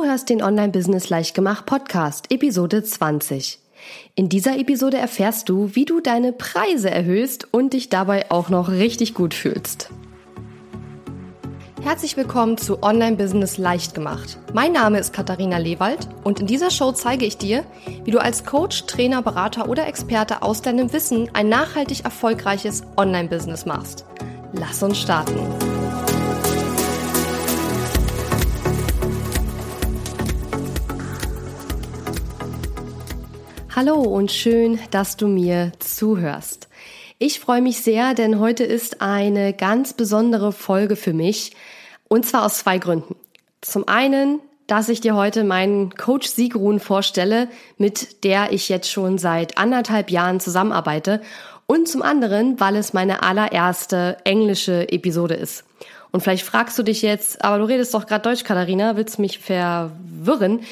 Du hörst den Online Business Leichtgemacht Podcast, Episode 20. In dieser Episode erfährst du, wie du deine Preise erhöhst und dich dabei auch noch richtig gut fühlst. Herzlich willkommen zu Online Business Leichtgemacht. Mein Name ist Katharina Lewald und in dieser Show zeige ich dir, wie du als Coach, Trainer, Berater oder Experte aus deinem Wissen ein nachhaltig erfolgreiches Online Business machst. Lass uns starten. Hallo und schön, dass du mir zuhörst. Ich freue mich sehr, denn heute ist eine ganz besondere Folge für mich und zwar aus zwei Gründen. Zum einen, dass ich dir heute meinen Coach Sigrun vorstelle, mit der ich jetzt schon seit anderthalb Jahren zusammenarbeite und zum anderen, weil es meine allererste englische Episode ist. Und vielleicht fragst du dich jetzt, aber du redest doch gerade Deutsch, Katharina, willst mich verwirren?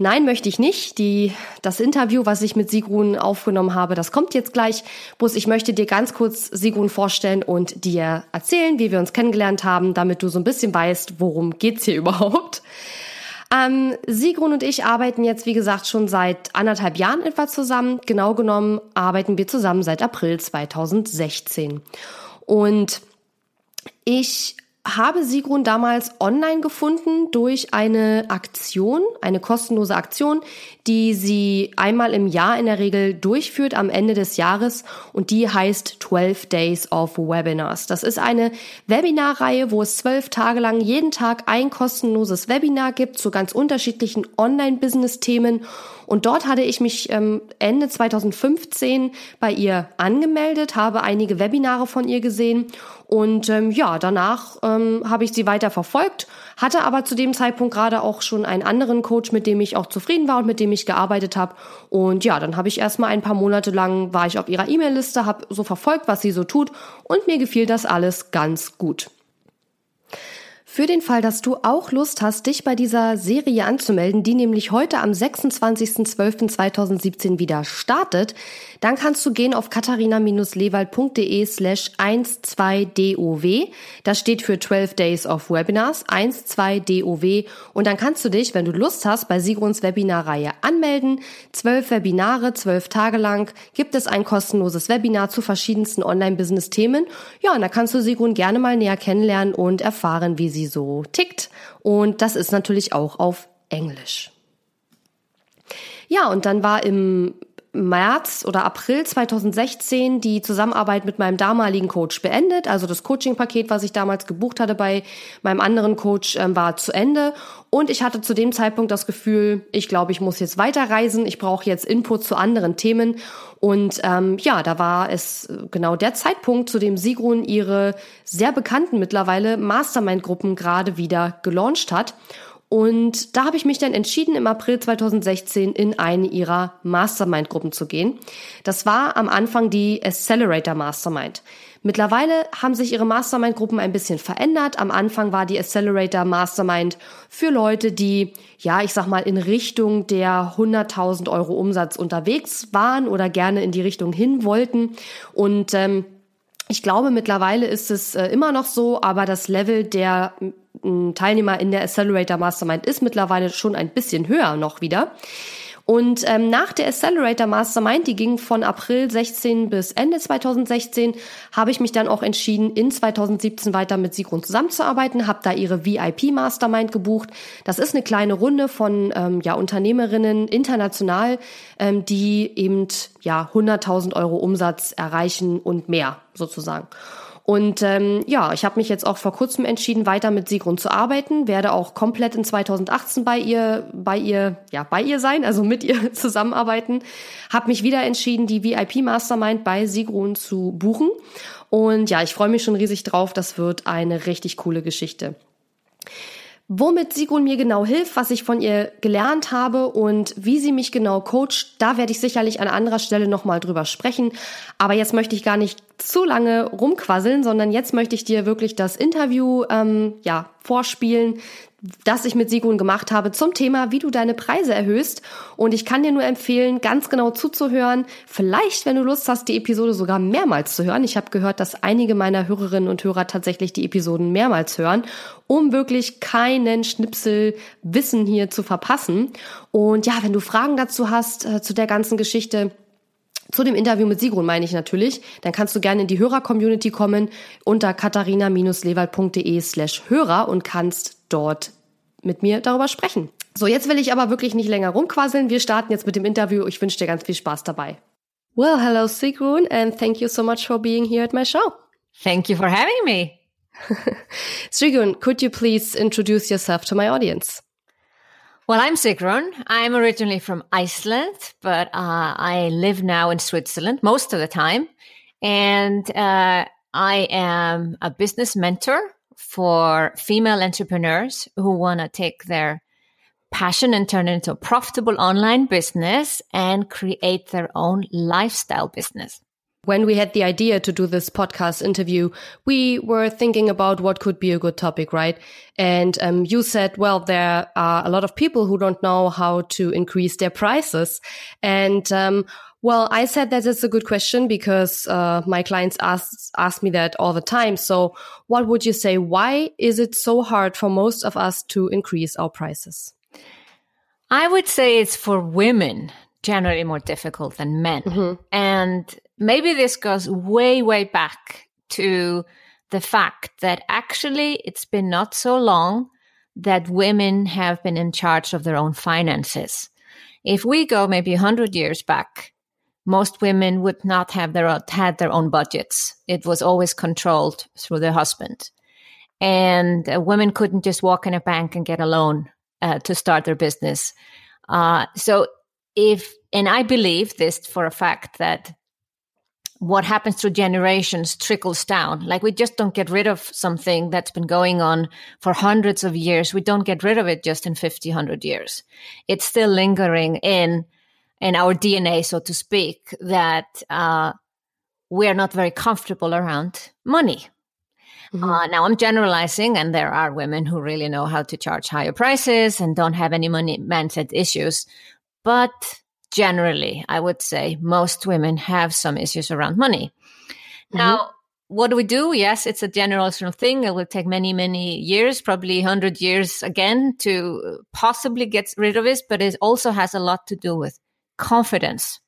Nein, möchte ich nicht. Die, das Interview, was ich mit Sigrun aufgenommen habe, das kommt jetzt gleich. Bus, ich möchte dir ganz kurz Sigrun vorstellen und dir erzählen, wie wir uns kennengelernt haben, damit du so ein bisschen weißt, worum geht's hier überhaupt. Ähm, Sigrun und ich arbeiten jetzt, wie gesagt, schon seit anderthalb Jahren etwa zusammen. Genau genommen arbeiten wir zusammen seit April 2016. Und ich habe Sigrun damals online gefunden durch eine Aktion, eine kostenlose Aktion, die sie einmal im Jahr in der Regel durchführt am Ende des Jahres und die heißt 12 Days of Webinars. Das ist eine Webinarreihe, wo es zwölf Tage lang jeden Tag ein kostenloses Webinar gibt zu ganz unterschiedlichen Online-Business-Themen und dort hatte ich mich ähm, Ende 2015 bei ihr angemeldet, habe einige Webinare von ihr gesehen und ähm, ja, danach ähm, habe ich sie weiter verfolgt, hatte aber zu dem Zeitpunkt gerade auch schon einen anderen Coach, mit dem ich auch zufrieden war und mit dem ich gearbeitet habe. Und ja, dann habe ich erstmal ein paar Monate lang war ich auf ihrer E-Mail-Liste, habe so verfolgt, was sie so tut und mir gefiel das alles ganz gut. Für den Fall, dass du auch Lust hast, dich bei dieser Serie anzumelden, die nämlich heute am 26.12.2017 wieder startet, dann kannst du gehen auf katharina-lewald.de slash 12DOW. Das steht für 12 Days of Webinars, 12DOW. Und dann kannst du dich, wenn du Lust hast, bei Sigruns Webinarreihe anmelden. Zwölf Webinare, zwölf Tage lang gibt es ein kostenloses Webinar zu verschiedensten Online-Business-Themen. Ja, und da kannst du Sigrun gerne mal näher kennenlernen und erfahren, wie sie so tickt. Und das ist natürlich auch auf Englisch. Ja, und dann war im März oder April 2016 die Zusammenarbeit mit meinem damaligen Coach beendet. Also das Coaching-Paket, was ich damals gebucht hatte bei meinem anderen Coach, äh, war zu Ende. Und ich hatte zu dem Zeitpunkt das Gefühl, ich glaube, ich muss jetzt weiterreisen. Ich brauche jetzt Input zu anderen Themen. Und ähm, ja, da war es genau der Zeitpunkt, zu dem Sigrun ihre sehr bekannten mittlerweile Mastermind-Gruppen gerade wieder gelauncht hat. Und da habe ich mich dann entschieden, im April 2016 in eine ihrer Mastermind-Gruppen zu gehen. Das war am Anfang die Accelerator Mastermind. Mittlerweile haben sich ihre Mastermind-Gruppen ein bisschen verändert. Am Anfang war die Accelerator Mastermind für Leute, die, ja, ich sag mal, in Richtung der 100.000 Euro Umsatz unterwegs waren oder gerne in die Richtung hin wollten. Und ähm, ich glaube, mittlerweile ist es äh, immer noch so, aber das Level der Teilnehmer in der Accelerator Mastermind ist mittlerweile schon ein bisschen höher noch wieder. Und ähm, nach der Accelerator Mastermind, die ging von April 16 bis Ende 2016, habe ich mich dann auch entschieden, in 2017 weiter mit Sigrun zusammenzuarbeiten, habe da ihre VIP Mastermind gebucht. Das ist eine kleine Runde von ähm, ja, Unternehmerinnen international, ähm, die eben ja 100.000 Euro Umsatz erreichen und mehr sozusagen. Und ähm, ja, ich habe mich jetzt auch vor kurzem entschieden, weiter mit Sigrun zu arbeiten, werde auch komplett in 2018 bei ihr, bei ihr, ja, bei ihr sein, also mit ihr zusammenarbeiten. Habe mich wieder entschieden, die VIP Mastermind bei Sigrun zu buchen. Und ja, ich freue mich schon riesig drauf. Das wird eine richtig coole Geschichte. Womit Sigrun mir genau hilft, was ich von ihr gelernt habe und wie sie mich genau coacht, da werde ich sicherlich an anderer Stelle nochmal drüber sprechen. Aber jetzt möchte ich gar nicht zu lange rumquasseln, sondern jetzt möchte ich dir wirklich das Interview ähm, ja vorspielen, das ich mit Sigrun gemacht habe zum Thema, wie du deine Preise erhöhst. Und ich kann dir nur empfehlen, ganz genau zuzuhören. Vielleicht, wenn du Lust hast, die Episode sogar mehrmals zu hören. Ich habe gehört, dass einige meiner Hörerinnen und Hörer tatsächlich die Episoden mehrmals hören, um wirklich keinen Schnipsel Wissen hier zu verpassen. Und ja, wenn du Fragen dazu hast, äh, zu der ganzen Geschichte, zu dem Interview mit Sigrun meine ich natürlich. Dann kannst du gerne in die Hörer-Community kommen unter katharina-lewald.de slash Hörer und kannst dort mit mir darüber sprechen. So, jetzt will ich aber wirklich nicht länger rumquasseln. Wir starten jetzt mit dem Interview. Ich wünsche dir ganz viel Spaß dabei. Well, hello Sigrun and thank you so much for being here at my show. Thank you for having me. Sigrun, could you please introduce yourself to my audience? Well, I'm Sigrun. I'm originally from Iceland, but uh, I live now in Switzerland most of the time. And uh, I am a business mentor for female entrepreneurs who want to take their passion and turn it into a profitable online business and create their own lifestyle business. When we had the idea to do this podcast interview, we were thinking about what could be a good topic, right? And um, you said, well, there are a lot of people who don't know how to increase their prices. And um, well, I said that it's a good question because uh, my clients ask ask me that all the time. So, what would you say? Why is it so hard for most of us to increase our prices? I would say it's for women generally more difficult than men. Mm-hmm. And maybe this goes way, way back to the fact that actually it's been not so long that women have been in charge of their own finances. If we go maybe 100 years back, most women would not have their own, had their own budgets. It was always controlled through their husband. And uh, women couldn't just walk in a bank and get a loan uh, to start their business. Uh, so if, and I believe this for a fact that what happens through generations trickles down. Like we just don't get rid of something that's been going on for hundreds of years. We don't get rid of it just in 50, 100 years. It's still lingering in, in our DNA, so to speak, that, uh, we're not very comfortable around money. Mm-hmm. Uh, now I'm generalizing, and there are women who really know how to charge higher prices and don't have any money mindset issues. But generally, I would say most women have some issues around money. Mm-hmm. Now, what do we do? Yes, it's a generational thing. It will take many, many years, probably 100 years again to possibly get rid of this, but it also has a lot to do with confidence.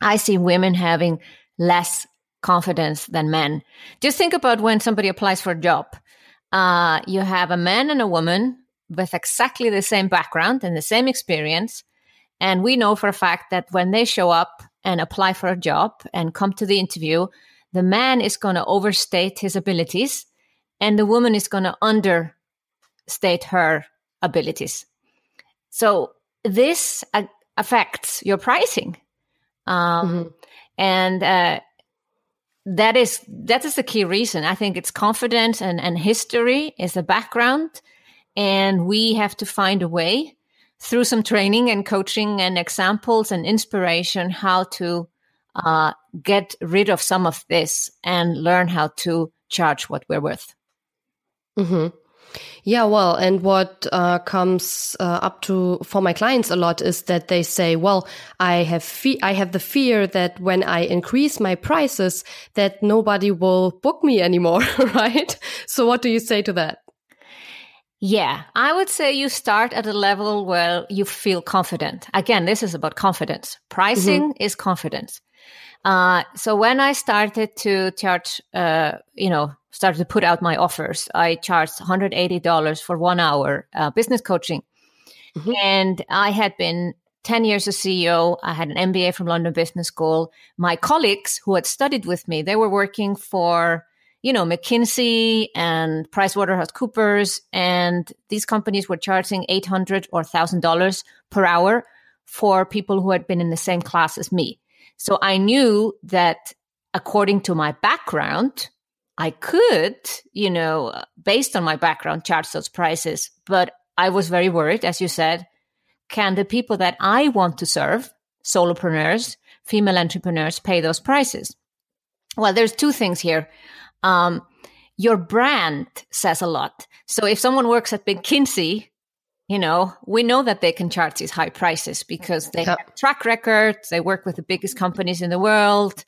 I see women having less confidence than men. Just think about when somebody applies for a job. Uh, you have a man and a woman with exactly the same background and the same experience and we know for a fact that when they show up and apply for a job and come to the interview, the man is going to overstate his abilities and the woman is going to understate her abilities. So this uh, affects your pricing. Um, mm-hmm. And uh, that is that is the key reason. I think it's confidence and, and history is the background. And we have to find a way through some training and coaching and examples and inspiration how to uh, get rid of some of this and learn how to charge what we're worth. Mm-hmm. Yeah, well, and what uh, comes uh, up to for my clients a lot is that they say, "Well, I have fe- I have the fear that when I increase my prices, that nobody will book me anymore." right? So, what do you say to that? Yeah, I would say you start at a level where you feel confident. Again, this is about confidence. Pricing mm-hmm. is confidence. Uh, so when I started to charge, uh, you know, started to put out my offers, I charged $180 for one hour uh, business coaching. Mm-hmm. And I had been 10 years as CEO. I had an MBA from London Business School. My colleagues who had studied with me, they were working for you know, McKinsey and PricewaterhouseCoopers, and these companies were charging eight hundred or thousand dollars per hour for people who had been in the same class as me. So I knew that according to my background, I could, you know, based on my background, charge those prices. But I was very worried, as you said, can the people that I want to serve, solopreneurs, female entrepreneurs, pay those prices? Well, there's two things here. Um, your brand says a lot. So if someone works at McKinsey, you know, we know that they can charge these high prices because they yep. have track records, they work with the biggest companies in the world.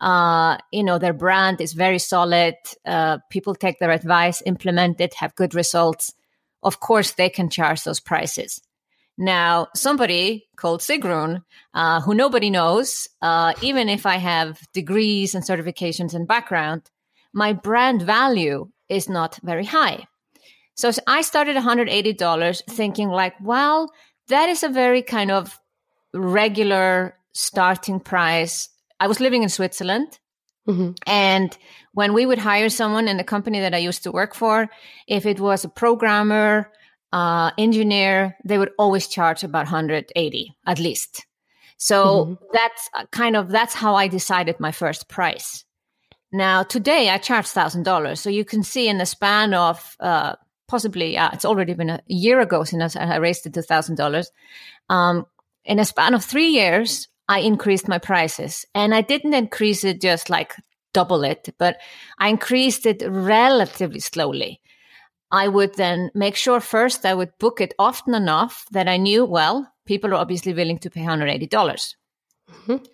Uh, you know, their brand is very solid. Uh, people take their advice, implement it, have good results. Of course, they can charge those prices. Now, somebody called Sigrun, uh, who nobody knows, uh, even if I have degrees and certifications and background, my brand value is not very high. So I started $180 thinking like, well, that is a very kind of regular starting price. I was living in Switzerland. Mm-hmm. And when we would hire someone in the company that I used to work for, if it was a programmer, uh, engineer, they would always charge about 180 at least. So mm-hmm. that's kind of that's how I decided my first price. Now today I charge thousand dollars, so you can see in the span of uh, possibly uh, it's already been a year ago since I raised it to thousand dollars. Um, in a span of three years, I increased my prices, and I didn't increase it just like double it, but I increased it relatively slowly. I would then make sure first I would book it often enough that I knew, well, people are obviously willing to pay 180. dollars mm-hmm.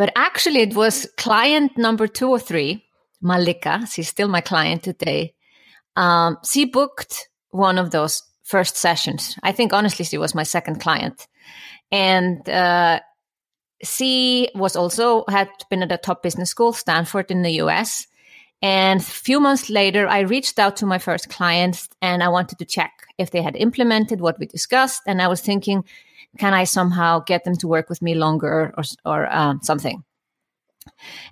But actually, it was client number two or three, Malika, she's still my client today. Um, she booked one of those first sessions. I think, honestly, she was my second client. And uh, she was also had been at a top business school, Stanford in the US. And a few months later, I reached out to my first clients and I wanted to check if they had implemented what we discussed. And I was thinking, can I somehow get them to work with me longer or, or um, something?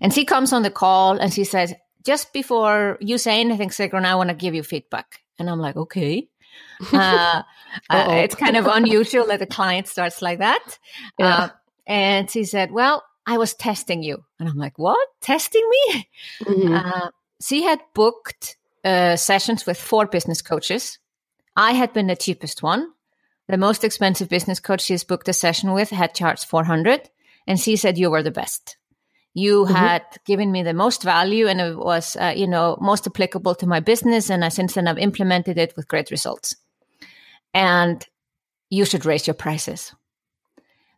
And she comes on the call and she says, just before you say anything, Sigrun, I want to give you feedback. And I'm like, okay. Uh, uh, it's kind of unusual that a client starts like that. Yeah. Uh, and she said, well, I was testing you. And I'm like, what? Testing me? Mm-hmm. Uh, she had booked uh, sessions with four business coaches. I had been the cheapest one. The most expensive business coach she's booked a session with had charged 400 and she said you were the best. You mm-hmm. had given me the most value and it was, uh, you know, most applicable to my business. And I, since then I've implemented it with great results. And you should raise your prices.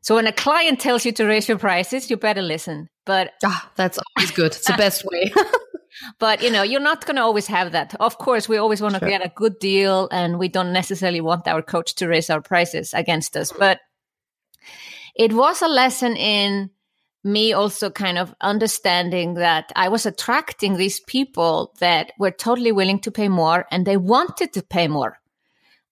So when a client tells you to raise your prices, you better listen. But ah, that's always good. It's the best way. but you know you're not going to always have that of course we always want to sure. get a good deal and we don't necessarily want our coach to raise our prices against us but it was a lesson in me also kind of understanding that I was attracting these people that were totally willing to pay more and they wanted to pay more.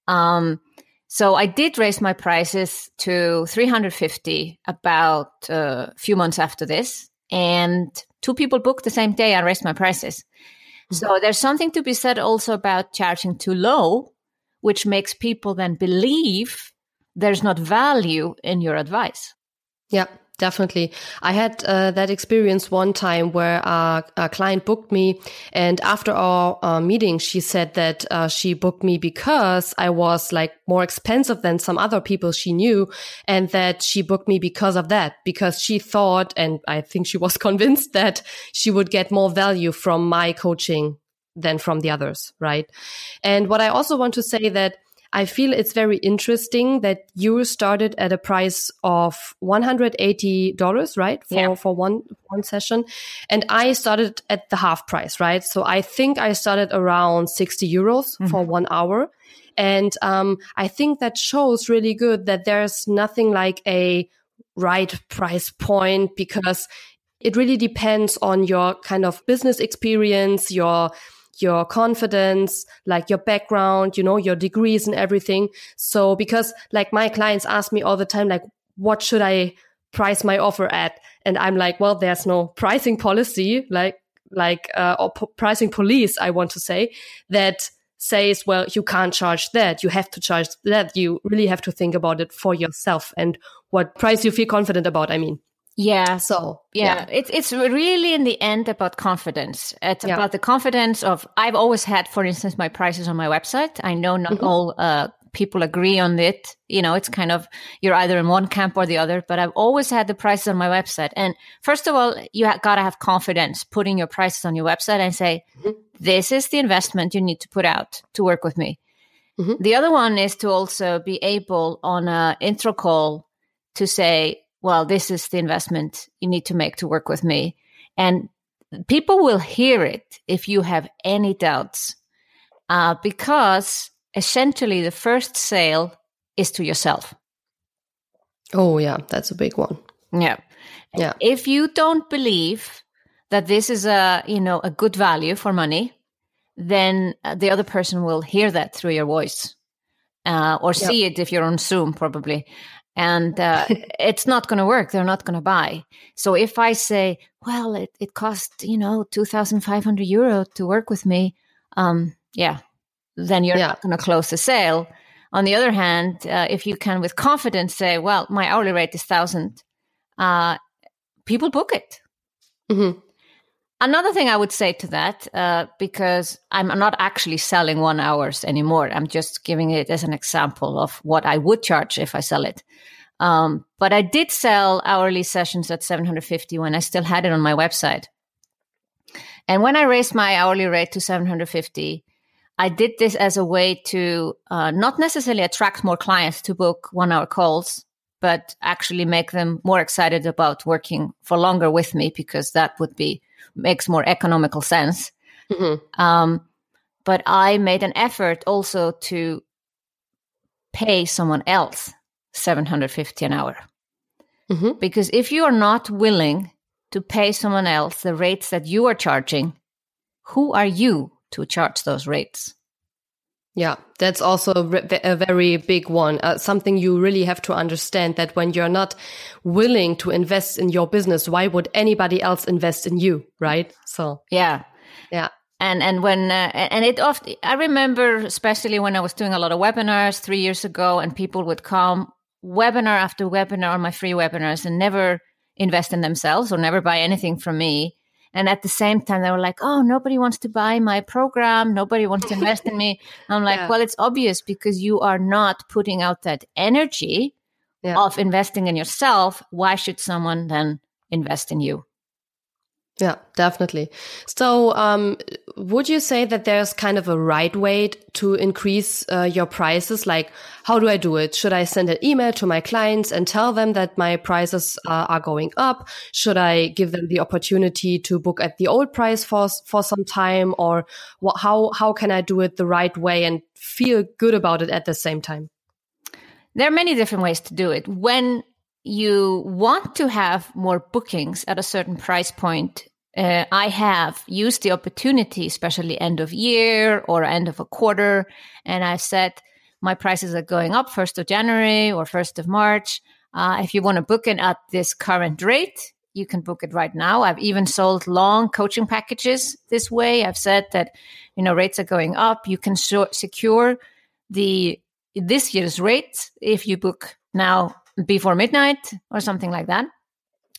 Um, so I did raise my prices to 350 about uh, a few months after this. And two people book the same day, I raise my prices. So mm-hmm. there's something to be said also about charging too low, which makes people then believe there's not value in your advice. Yeah. Definitely. I had uh, that experience one time where uh, a client booked me and after our uh, meeting, she said that uh, she booked me because I was like more expensive than some other people she knew and that she booked me because of that, because she thought, and I think she was convinced that she would get more value from my coaching than from the others. Right. And what I also want to say that I feel it's very interesting that you started at a price of $180, right? For, yeah. for one, one session. And I started at the half price, right? So I think I started around 60 euros mm-hmm. for one hour. And, um, I think that shows really good that there's nothing like a right price point because it really depends on your kind of business experience, your, your confidence, like your background, you know, your degrees and everything. So because like my clients ask me all the time, like, what should I price my offer at? And I'm like, well, there's no pricing policy, like, like, uh, or pricing police, I want to say that says, well, you can't charge that. You have to charge that. You really have to think about it for yourself and what price you feel confident about. I mean. Yeah. So yeah, yeah. it's it's really in the end about confidence. It's yeah. about the confidence of I've always had, for instance, my prices on my website. I know not mm-hmm. all uh, people agree on it. You know, it's kind of you're either in one camp or the other. But I've always had the prices on my website. And first of all, you ha- gotta have confidence putting your prices on your website and say, mm-hmm. this is the investment you need to put out to work with me. Mm-hmm. The other one is to also be able on an intro call to say, well, this is the investment you need to make to work with me. And people will hear it if you have any doubts, uh, because essentially the first sale is to yourself. Oh, yeah, that's a big one. Yeah. Yeah. If you don't believe that this is a, you know, a good value for money, then uh, the other person will hear that through your voice uh, or see it if you're on Zoom, probably. And uh, it's not going to work. They're not going to buy. So if I say, well, it, it cost, you know, 2,500 euro to work with me, um, yeah, then you're yeah. not going to close the sale. On the other hand, uh, if you can with confidence say, well, my hourly rate is 1,000, uh, people book it. Mm-hmm. Another thing I would say to that, uh, because I'm not actually selling one hours anymore. I'm just giving it as an example of what I would charge if I sell it. Um, but I did sell hourly sessions at 750 when I still had it on my website. And when I raised my hourly rate to 750, I did this as a way to uh, not necessarily attract more clients to book one hour calls, but actually make them more excited about working for longer with me because that would be makes more economical sense. Mm-hmm. Um, but I made an effort also to pay someone else 750 an hour. Mm-hmm. Because if you are not willing to pay someone else the rates that you are charging, who are you to charge those rates? Yeah, that's also a very big one. Uh, something you really have to understand that when you're not willing to invest in your business, why would anybody else invest in you, right? So yeah, yeah. And and when uh, and it often I remember especially when I was doing a lot of webinars three years ago, and people would come webinar after webinar on my free webinars and never invest in themselves or never buy anything from me. And at the same time, they were like, oh, nobody wants to buy my program. Nobody wants to invest in me. I'm like, yeah. well, it's obvious because you are not putting out that energy yeah. of investing in yourself. Why should someone then invest in you? Yeah, definitely. So, um, would you say that there's kind of a right way to increase uh, your prices? Like, how do I do it? Should I send an email to my clients and tell them that my prices uh, are going up? Should I give them the opportunity to book at the old price for for some time, or what, how how can I do it the right way and feel good about it at the same time? There are many different ways to do it. When you want to have more bookings at a certain price point, uh, I have used the opportunity, especially end of year or end of a quarter, and I've said my prices are going up 1st of January or 1st of March. Uh, if you want to book it at this current rate, you can book it right now. I've even sold long coaching packages this way. I've said that, you know, rates are going up. You can so- secure the this year's rate if you book now before midnight or something like that.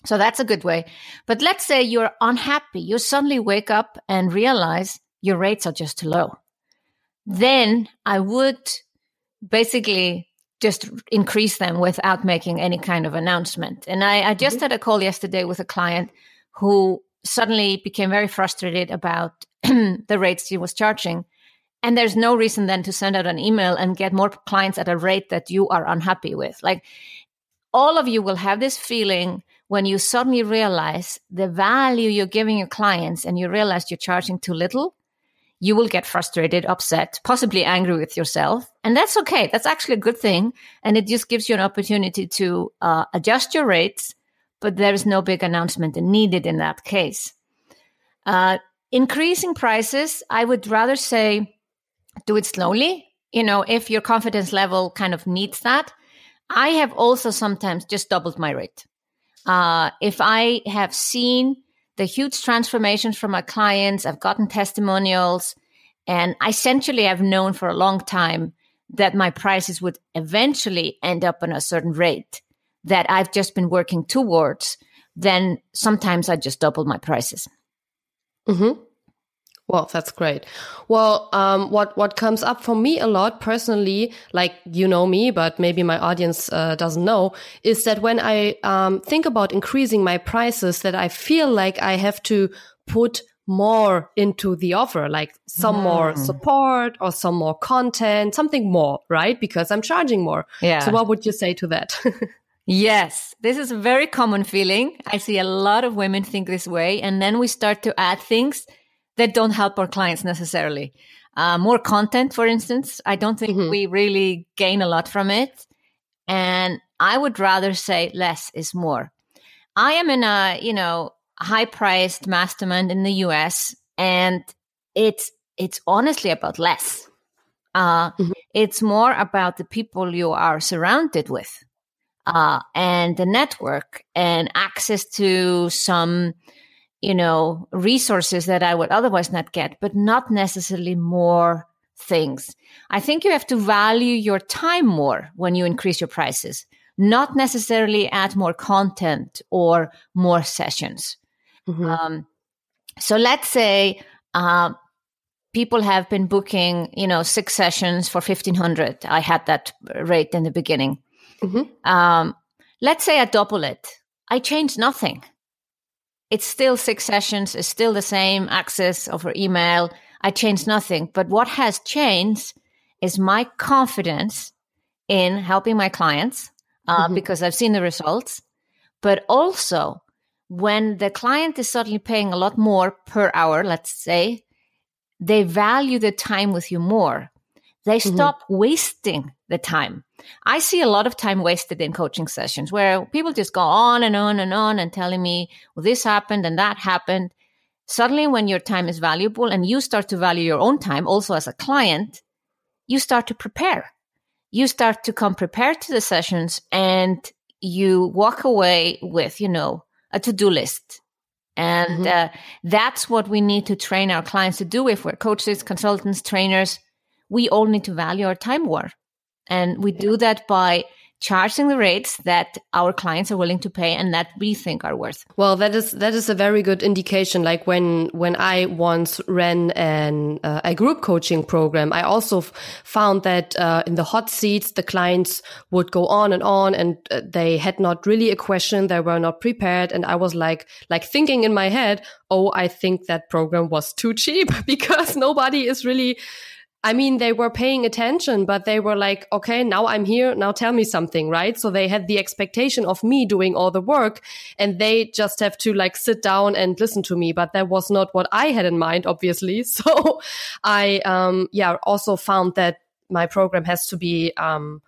So that's a good way. But let's say you're unhappy. You suddenly wake up and realize your rates are just too low. Then I would basically just increase them without making any kind of announcement. And I, I just mm-hmm. had a call yesterday with a client who suddenly became very frustrated about the rates she was charging. And there's no reason then to send out an email and get more clients at a rate that you are unhappy with. Like all of you will have this feeling when you suddenly realize the value you're giving your clients and you realize you're charging too little, you will get frustrated, upset, possibly angry with yourself. And that's okay. That's actually a good thing. And it just gives you an opportunity to uh, adjust your rates, but there is no big announcement needed in that case. Uh, increasing prices, I would rather say do it slowly. You know, if your confidence level kind of needs that, I have also sometimes just doubled my rate. Uh, if I have seen the huge transformations from my clients, I've gotten testimonials, and essentially I essentially have known for a long time that my prices would eventually end up on a certain rate that I've just been working towards, then sometimes I just double my prices. Mm-hmm. Well, that's great. Well, um, what what comes up for me a lot personally, like you know me, but maybe my audience uh, doesn't know, is that when I um, think about increasing my prices, that I feel like I have to put more into the offer, like some mm. more support or some more content, something more, right? Because I'm charging more. Yeah. So what would you say to that? yes, this is a very common feeling. I see a lot of women think this way. And then we start to add things that don't help our clients necessarily. Uh, more content, for instance. I don't think mm-hmm. we really gain a lot from it. And I would rather say less is more. I am in a, you know, high priced mastermind in the US and it's it's honestly about less. Uh, mm-hmm. It's more about the people you are surrounded with uh, and the network and access to some, you know, resources that I would otherwise not get, but not necessarily more things. I think you have to value your time more when you increase your prices, not necessarily add more content or more sessions. Mm-hmm. Um, so let's say uh, people have been booking, you know, six sessions for fifteen hundred. I had that rate in the beginning. Mm-hmm. Um, let's say I double it. I change nothing. It's still six sessions. It's still the same access over email. I changed nothing. But what has changed is my confidence in helping my clients uh, mm-hmm. because I've seen the results, but also when the client is suddenly paying a lot more per hour, let's say, they value the time with you more. They mm-hmm. stop wasting the time. I see a lot of time wasted in coaching sessions where people just go on and on and on and telling me, well, this happened and that happened. Suddenly, when your time is valuable and you start to value your own time also as a client, you start to prepare. You start to come prepared to the sessions and you walk away with, you know, a to-do list. And mm-hmm. uh, that's what we need to train our clients to do. If we're coaches, consultants, trainers, we all need to value our time more. And we do that by charging the rates that our clients are willing to pay and that we think are worth. Well, that is that is a very good indication. Like when when I once ran an uh, a group coaching program, I also found that uh, in the hot seats, the clients would go on and on, and uh, they had not really a question. They were not prepared, and I was like like thinking in my head, oh, I think that program was too cheap because nobody is really I mean, they were paying attention, but they were like, okay, now I'm here. Now tell me something, right? So they had the expectation of me doing all the work and they just have to like sit down and listen to me. But that was not what I had in mind, obviously. So I, um, yeah, also found that my program has to be, um,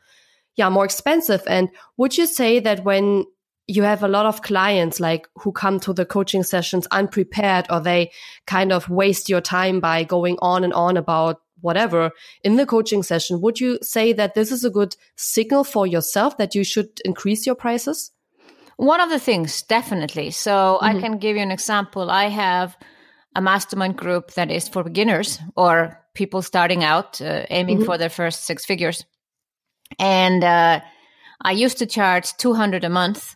yeah, more expensive. And would you say that when you have a lot of clients like who come to the coaching sessions unprepared or they kind of waste your time by going on and on about whatever in the coaching session, would you say that this is a good signal for yourself that you should increase your prices? One of the things, definitely. So mm-hmm. I can give you an example. I have a mastermind group that is for beginners or people starting out, uh, aiming mm-hmm. for their first six figures. And uh, I used to charge 200 a month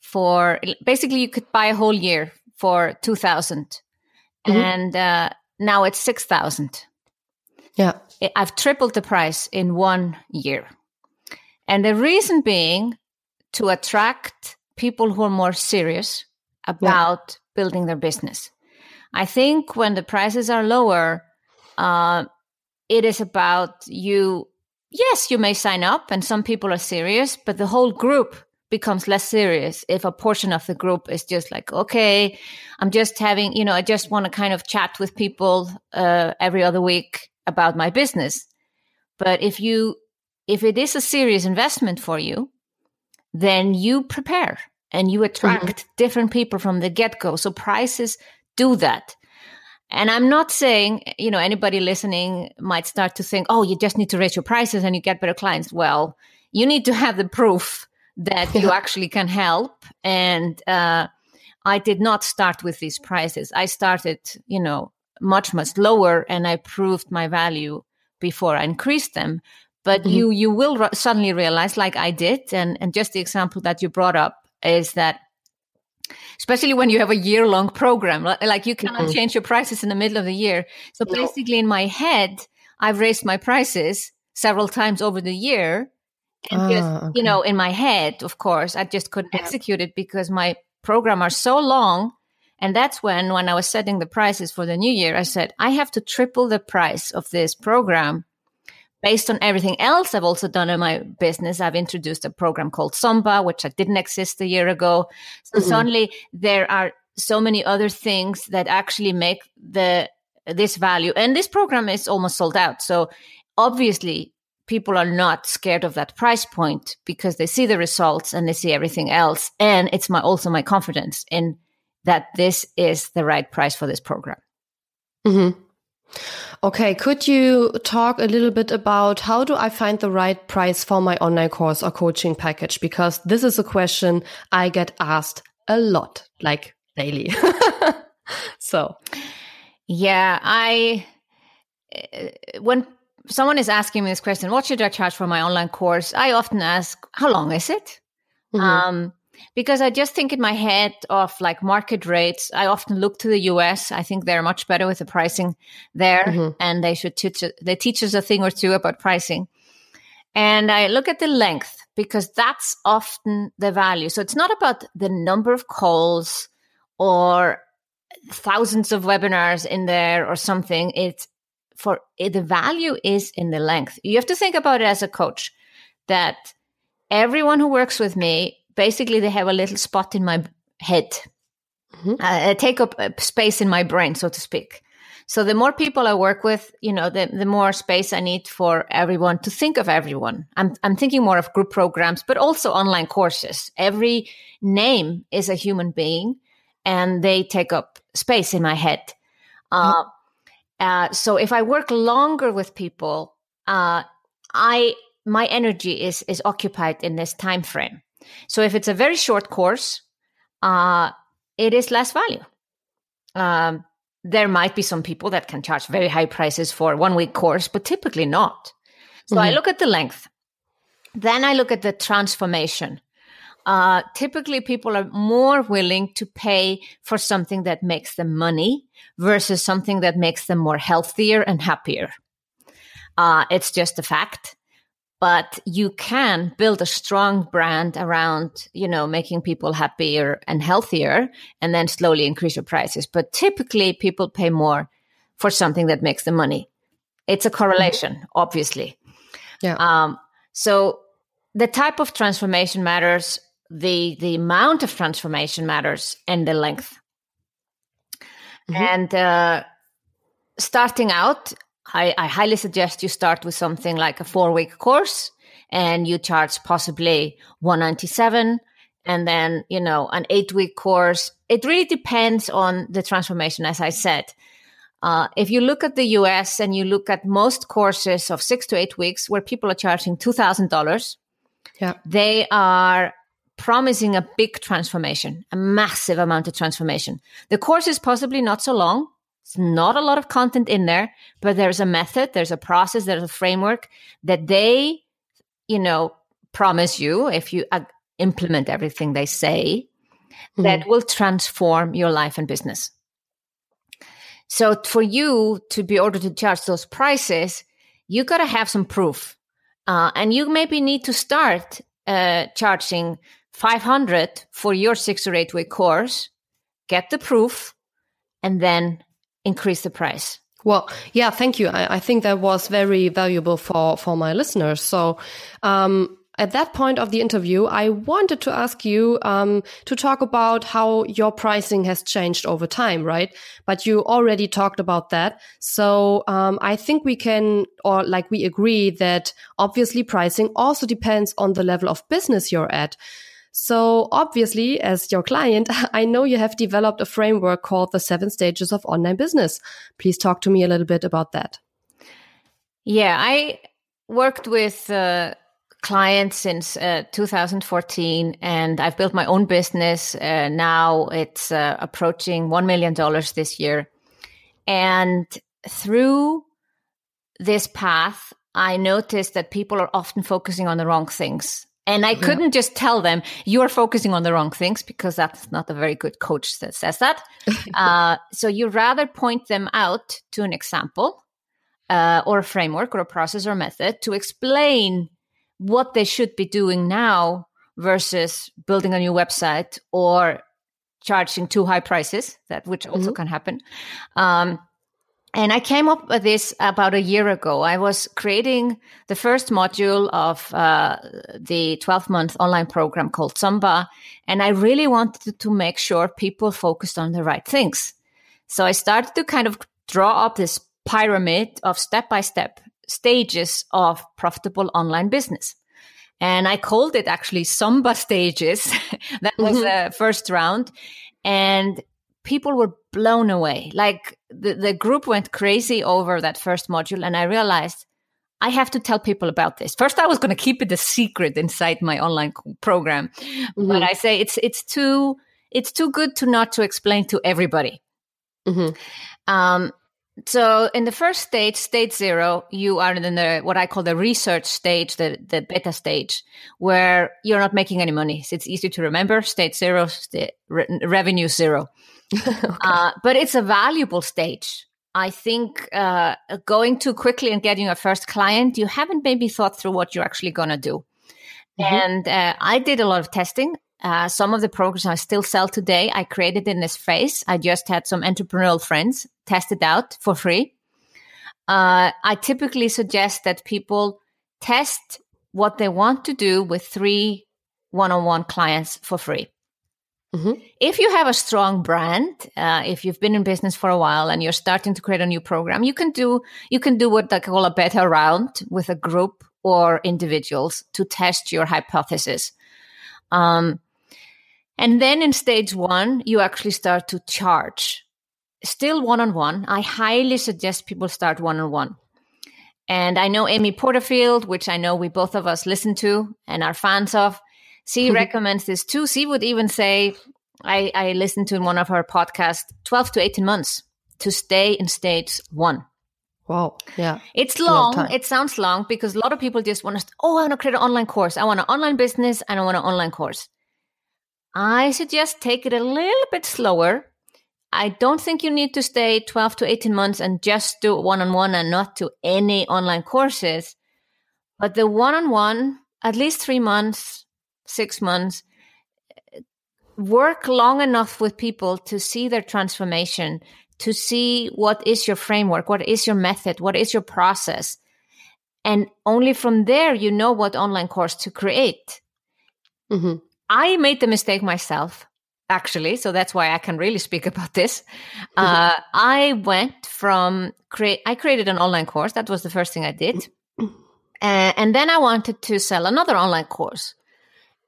for basically you could buy a whole year for 2000 mm-hmm. and uh, now it's 6000 yeah. I've tripled the price in one year. And the reason being to attract people who are more serious about yeah. building their business. I think when the prices are lower, uh, it is about you. Yes, you may sign up, and some people are serious, but the whole group becomes less serious if a portion of the group is just like, okay, I'm just having, you know, I just want to kind of chat with people uh, every other week about my business. But if you, if it is a serious investment for you, then you prepare and you attract mm-hmm. different people from the get go. So prices do that. And I'm not saying, you know, anybody listening might start to think, oh, you just need to raise your prices and you get better clients. Well, you need to have the proof that you actually can help. And uh, I did not start with these prices. I started, you know, much much lower and i proved my value before i increased them but mm-hmm. you you will re- suddenly realize like i did and and just the example that you brought up is that especially when you have a year long program like you cannot mm-hmm. change your prices in the middle of the year so no. basically in my head i've raised my prices several times over the year and just ah, okay. you know in my head of course i just couldn't yeah. execute it because my program are so long And that's when, when I was setting the prices for the new year, I said, I have to triple the price of this program based on everything else I've also done in my business. I've introduced a program called SUMBA, which I didn't exist a year ago. So mm-hmm. suddenly there are so many other things that actually make the this value. And this program is almost sold out. So obviously people are not scared of that price point because they see the results and they see everything else. And it's my also my confidence in that this is the right price for this program. Mm-hmm. Okay, could you talk a little bit about how do I find the right price for my online course or coaching package? Because this is a question I get asked a lot, like daily. so, yeah, I, eh, when someone is asking me this question, what should I charge for my online course? I often ask, how long is it? Mm-hmm. Um, because I just think in my head of like market rates. I often look to the US. I think they're much better with the pricing there, mm-hmm. and they should teach they teach us a thing or two about pricing. And I look at the length because that's often the value. So it's not about the number of calls or thousands of webinars in there or something. It's for the value is in the length. You have to think about it as a coach that everyone who works with me basically they have a little spot in my head. Mm-hmm. Uh, take up space in my brain, so to speak. So the more people I work with, you know, the, the more space I need for everyone to think of everyone. I'm, I'm thinking more of group programs, but also online courses. Every name is a human being and they take up space in my head. Uh, mm-hmm. Uh, so if I work longer with people, uh, I my energy is is occupied in this time frame. So if it's a very short course, uh, it is less value. Um, there might be some people that can charge very high prices for one week course, but typically not. So mm-hmm. I look at the length. Then I look at the transformation. Uh, typically, people are more willing to pay for something that makes them money versus something that makes them more healthier and happier. Uh, it's just a fact but you can build a strong brand around you know making people happier and healthier and then slowly increase your prices. But typically people pay more for something that makes them money. It's a correlation mm-hmm. obviously. Yeah. Um, so the type of transformation matters the the amount of transformation matters and the length. Mm-hmm. and uh, starting out I, I highly suggest you start with something like a four week course and you charge possibly 197 and then you know an eight week course. It really depends on the transformation as i said. Uh, if you look at the us and you look at most courses of six to eight weeks where people are charging $2000 yeah. they are promising a big transformation a massive amount of transformation. The course is possibly not so long it's not a lot of content in there, but there's a method, there's a process, there's a framework that they, you know, promise you if you uh, implement everything they say mm-hmm. that will transform your life and business. So for you to be ordered to charge those prices, you got to have some proof. Uh, and you maybe need to start uh, charging 500 for your six or eight week course, get the proof, and then increase the price. Well, yeah, thank you. I, I think that was very valuable for, for my listeners. So, um, at that point of the interview, I wanted to ask you um, to talk about how your pricing has changed over time, right? But you already talked about that. So um, I think we can, or like we agree that obviously pricing also depends on the level of business you're at. So obviously, as your client, I know you have developed a framework called the seven stages of online business. Please talk to me a little bit about that. Yeah, I worked with uh, clients since uh, 2014 and I've built my own business. Uh, now it's uh, approaching $1 million this year. And through this path, I noticed that people are often focusing on the wrong things. And I couldn't yeah. just tell them you are focusing on the wrong things because that's not a very good coach that says that. uh, so you rather point them out to an example uh, or a framework or a process or method to explain what they should be doing now versus building a new website or charging too high prices, that which also mm-hmm. can happen. Um, and I came up with this about a year ago. I was creating the first module of uh, the 12 month online program called SUMBA. And I really wanted to make sure people focused on the right things. So I started to kind of draw up this pyramid of step by step stages of profitable online business. And I called it actually SUMBA stages. that was mm-hmm. the first round. And people were blown away. Like the, the group went crazy over that first module. And I realized I have to tell people about this. First, I was going to keep it a secret inside my online program, mm-hmm. but I say it's it's too it's too good to not to explain to everybody. Mm-hmm. Um, so in the first stage, stage zero, you are in the what I call the research stage, the the beta stage, where you're not making any money. So it's easy to remember. Stage zero, st- re- revenue zero. okay. uh, but it's a valuable stage. I think uh, going too quickly and getting a first client, you haven't maybe thought through what you're actually going to do. Mm-hmm. And uh, I did a lot of testing. Uh, some of the programs I still sell today, I created in this phase. I just had some entrepreneurial friends test it out for free. Uh, I typically suggest that people test what they want to do with three one on one clients for free. Mm-hmm. If you have a strong brand, uh, if you've been in business for a while and you're starting to create a new program, you can do you can do what they call a beta round with a group or individuals to test your hypothesis. Um, and then in stage one, you actually start to charge. Still one on one. I highly suggest people start one on one. And I know Amy Porterfield, which I know we both of us listen to and are fans of. She recommends this too. She would even say, I, I listened to in one of her podcasts, 12 to 18 months to stay in stage one. Wow. Yeah. It's long. long it sounds long because a lot of people just want to, oh, I want to create an online course. I want an online business and I want an online course. I suggest take it a little bit slower. I don't think you need to stay 12 to 18 months and just do one on one and not do any online courses. But the one on one, at least three months, six months, work long enough with people to see their transformation, to see what is your framework, what is your method, what is your process. And only from there, you know what online course to create. Mm-hmm. I made the mistake myself, actually. So that's why I can really speak about this. Mm-hmm. Uh, I went from create, I created an online course. That was the first thing I did. Uh, and then I wanted to sell another online course.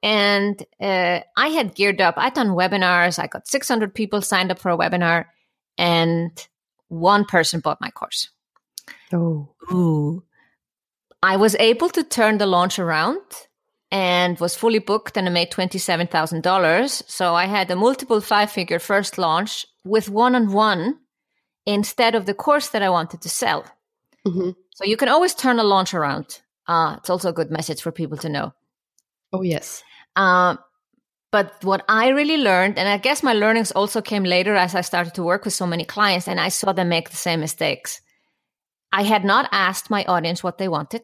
And uh, I had geared up. I'd done webinars. I got 600 people signed up for a webinar, and one person bought my course. Oh. Ooh. I was able to turn the launch around and was fully booked and I made $27,000. So I had a multiple five figure first launch with one on one instead of the course that I wanted to sell. Mm-hmm. So you can always turn a launch around. Uh, it's also a good message for people to know. Oh, yes. Uh, but what I really learned, and I guess my learnings also came later as I started to work with so many clients and I saw them make the same mistakes. I had not asked my audience what they wanted.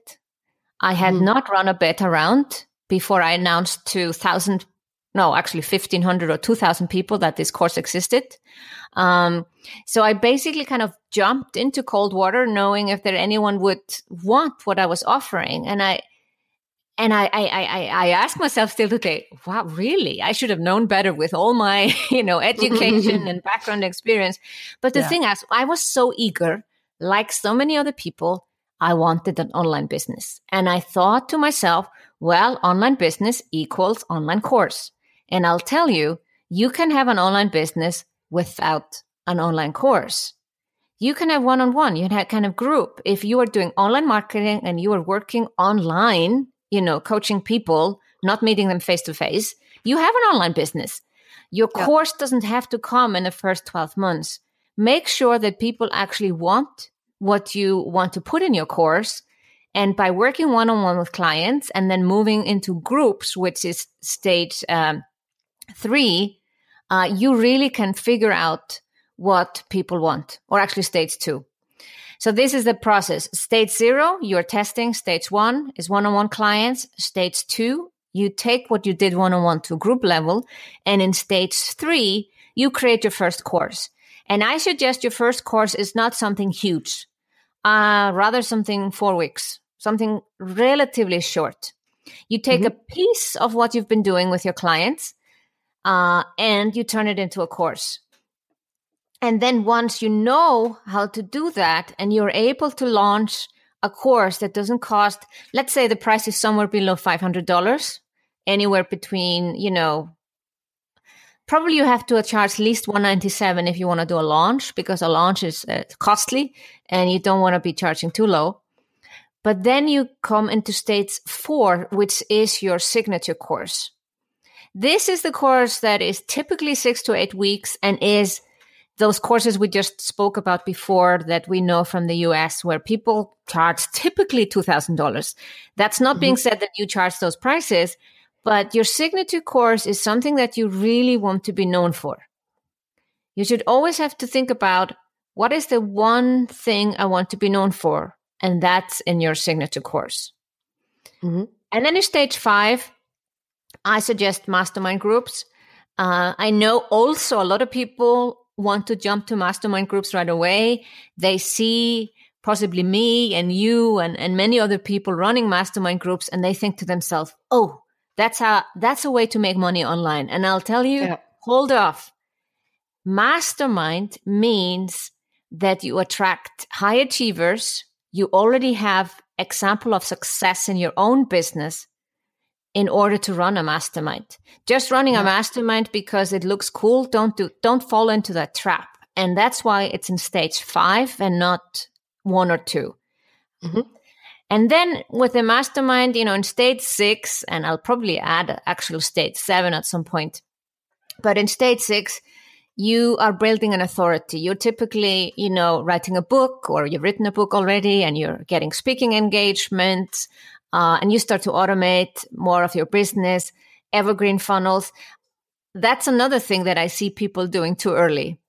I had mm. not run a beta round before I announced to 1,000, no, actually 1,500 or 2,000 people that this course existed. Um, so I basically kind of jumped into cold water knowing if there anyone would want what I was offering. And I, and I, I, I, I ask myself still today, wow, really? I should have known better with all my, you know, education and background experience. But the yeah. thing is, I was so eager, like so many other people, I wanted an online business. And I thought to myself, well, online business equals online course. And I'll tell you, you can have an online business without an online course. You can have one on one, you can have kind of group. If you are doing online marketing and you are working online, you know, coaching people, not meeting them face to face, you have an online business. Your yeah. course doesn't have to come in the first 12 months. Make sure that people actually want what you want to put in your course. And by working one on one with clients and then moving into groups, which is stage um, three, uh, you really can figure out what people want, or actually stage two. So this is the process. Stage zero, you're testing. Stage one is one-on-one clients. Stage two, you take what you did one-on-one to group level. And in stage three, you create your first course. And I suggest your first course is not something huge, uh, rather something four weeks, something relatively short. You take mm-hmm. a piece of what you've been doing with your clients uh, and you turn it into a course. And then once you know how to do that and you're able to launch a course that doesn't cost, let's say the price is somewhere below $500, anywhere between, you know, probably you have to charge at least 197 if you want to do a launch because a launch is uh, costly and you don't want to be charging too low. But then you come into stage four, which is your signature course. This is the course that is typically six to eight weeks and is those courses we just spoke about before that we know from the US where people charge typically $2,000. That's not mm-hmm. being said that you charge those prices, but your signature course is something that you really want to be known for. You should always have to think about what is the one thing I want to be known for? And that's in your signature course. Mm-hmm. And then in stage five, I suggest mastermind groups. Uh, I know also a lot of people want to jump to mastermind groups right away. They see possibly me and you and, and many other people running mastermind groups and they think to themselves, oh, that's how that's a way to make money online. And I'll tell you, yeah. hold off. Mastermind means that you attract high achievers. You already have example of success in your own business in order to run a mastermind. Just running yeah. a mastermind because it looks cool, don't do don't fall into that trap. And that's why it's in stage five and not one or 2 mm-hmm. And then with the mastermind, you know, in stage six, and I'll probably add actual stage seven at some point. But in stage six, you are building an authority. You're typically, you know, writing a book or you've written a book already and you're getting speaking engagements uh, and you start to automate more of your business, evergreen funnels. That's another thing that I see people doing too early.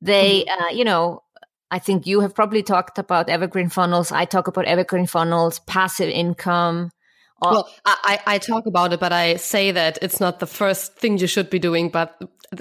They, mm-hmm. uh, you know, I think you have probably talked about evergreen funnels. I talk about evergreen funnels, passive income. well, I, I talk about it, but I say that it's not the first thing you should be doing, but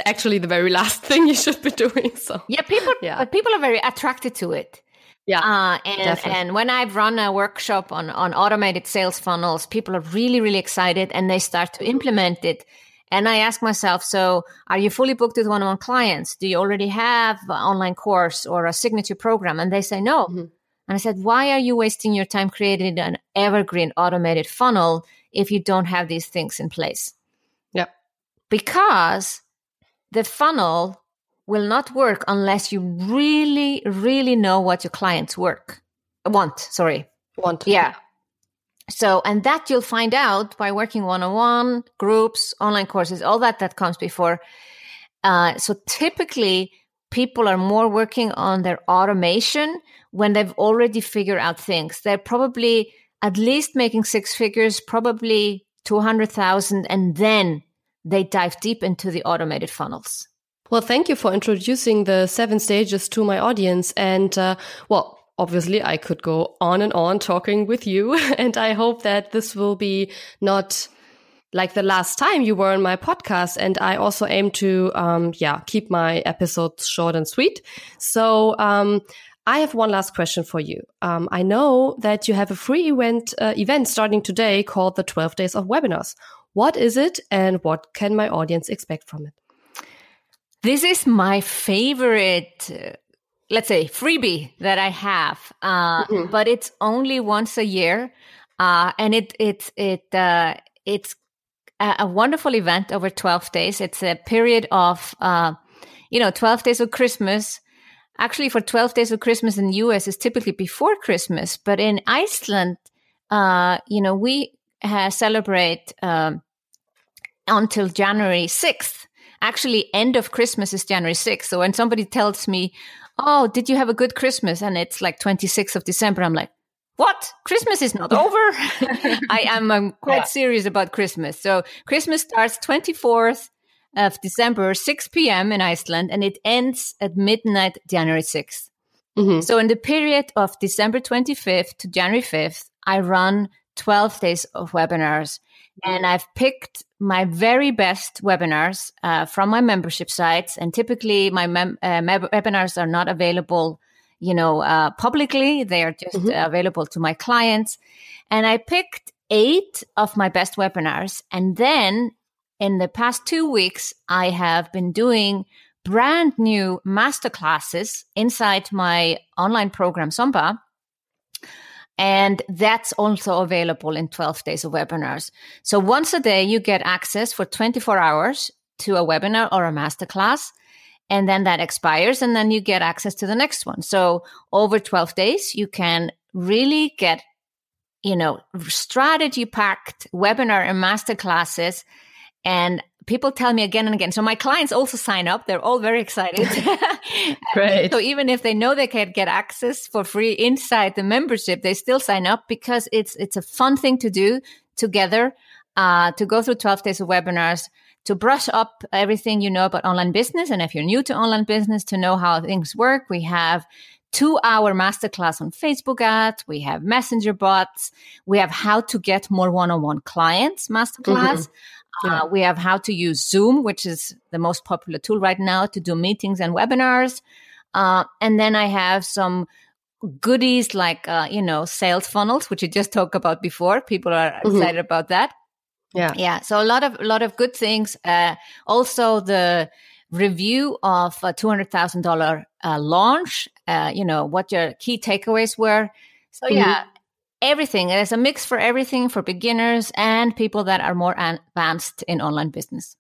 actually the very last thing you should be doing. So yeah, people, yeah. but people are very attracted to it. Yeah. Uh, and, definitely. and when I've run a workshop on, on automated sales funnels, people are really, really excited and they start to implement it. And I ask myself, so are you fully booked with one-on-one clients? Do you already have an online course or a signature program? And they say no. Mm-hmm. And I said, why are you wasting your time creating an evergreen automated funnel if you don't have these things in place? Yeah. Because the funnel will not work unless you really, really know what your clients work want. Sorry, want. To. Yeah. So, and that you'll find out by working one on one, groups, online courses, all that that comes before. Uh, so typically, people are more working on their automation when they've already figured out things. They're probably at least making six figures, probably 200,000, and then they dive deep into the automated funnels. Well, thank you for introducing the seven stages to my audience. And, uh, well, obviously I could go on and on talking with you. And I hope that this will be not like the last time you were on my podcast. And I also aim to, um, yeah, keep my episodes short and sweet. So, um, I have one last question for you. Um, I know that you have a free event uh, event starting today called the 12 Days of Webinars. What is it, and what can my audience expect from it? This is my favorite, uh, let's say, freebie that I have, uh, mm-hmm. but it's only once a year, uh, and it it it uh, it's a, a, wonderful event over twelve days. It's a period of, uh, you know, twelve days of Christmas. Actually, for twelve days of Christmas in the U.S. is typically before Christmas, but in Iceland, uh, you know, we celebrate um, until January sixth actually end of Christmas is January 6th. So when somebody tells me, Oh, did you have a good Christmas? And it's like 26th of December, I'm like, what? Christmas is not over. I am I'm quite yeah. serious about Christmas. So Christmas starts 24th of December, 6 p.m. in Iceland, and it ends at midnight, January 6th. Mm-hmm. So in the period of December 25th to January 5th, I run 12 days of webinars And I've picked my very best webinars uh, from my membership sites. And typically, my mem- uh, webinars are not available, you know, uh, publicly. They are just mm-hmm. available to my clients. And I picked eight of my best webinars. And then in the past two weeks, I have been doing brand new masterclasses inside my online program, SUMBA. And that's also available in 12 days of webinars. So once a day, you get access for 24 hours to a webinar or a masterclass. And then that expires and then you get access to the next one. So over 12 days, you can really get, you know, strategy packed webinar and masterclasses and people tell me again and again. So my clients also sign up. They're all very excited. Great. so even if they know they can get access for free inside the membership, they still sign up because it's it's a fun thing to do together. Uh, to go through 12 days of webinars, to brush up everything you know about online business. And if you're new to online business, to know how things work, we have two hour masterclass on Facebook ads. We have messenger bots. We have how to get more one on one clients masterclass. Mm-hmm. Yeah. Uh, we have how to use Zoom, which is the most popular tool right now to do meetings and webinars. Uh, and then I have some goodies like, uh, you know, sales funnels, which you just talked about before. People are mm-hmm. excited about that. Yeah. Yeah. So a lot of, a lot of good things. Uh, also the review of a $200,000 uh, launch, uh, you know, what your key takeaways were. So mm-hmm. yeah, everything. There's a mix for everything for beginners and people that are more advanced in online business.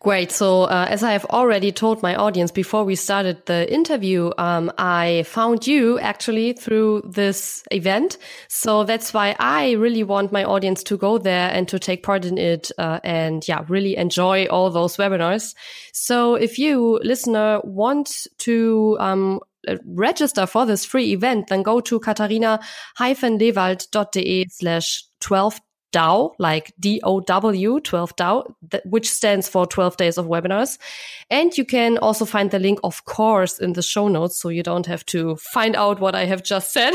Great. So, uh, as I have already told my audience before we started the interview, um, I found you actually through this event. So that's why I really want my audience to go there and to take part in it, uh, and yeah, really enjoy all those webinars. So, if you listener want to um, Äh, register for this free event, then go to katharina-lewald.de slash 12 DOW, like D-O-W, 12 DOW, which stands for 12 days of webinars. And you can also find the link, of course, in the show notes. So you don't have to find out what I have just said.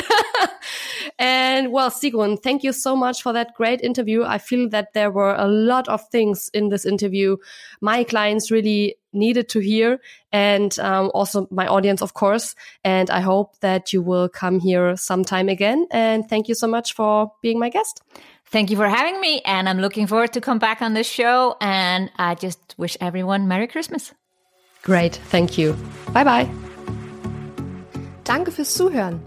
and well, Sigrun, thank you so much for that great interview. I feel that there were a lot of things in this interview my clients really needed to hear and um, also my audience, of course. And I hope that you will come here sometime again. And thank you so much for being my guest. Thank you for having me. And I'm looking forward to come back on this show. And I just wish everyone Merry Christmas. Great. Thank you. Bye bye. Danke fürs Zuhören.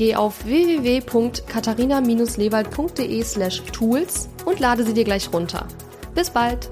geh auf www.katharina-lewald.de slash tools und lade sie dir gleich runter. Bis bald!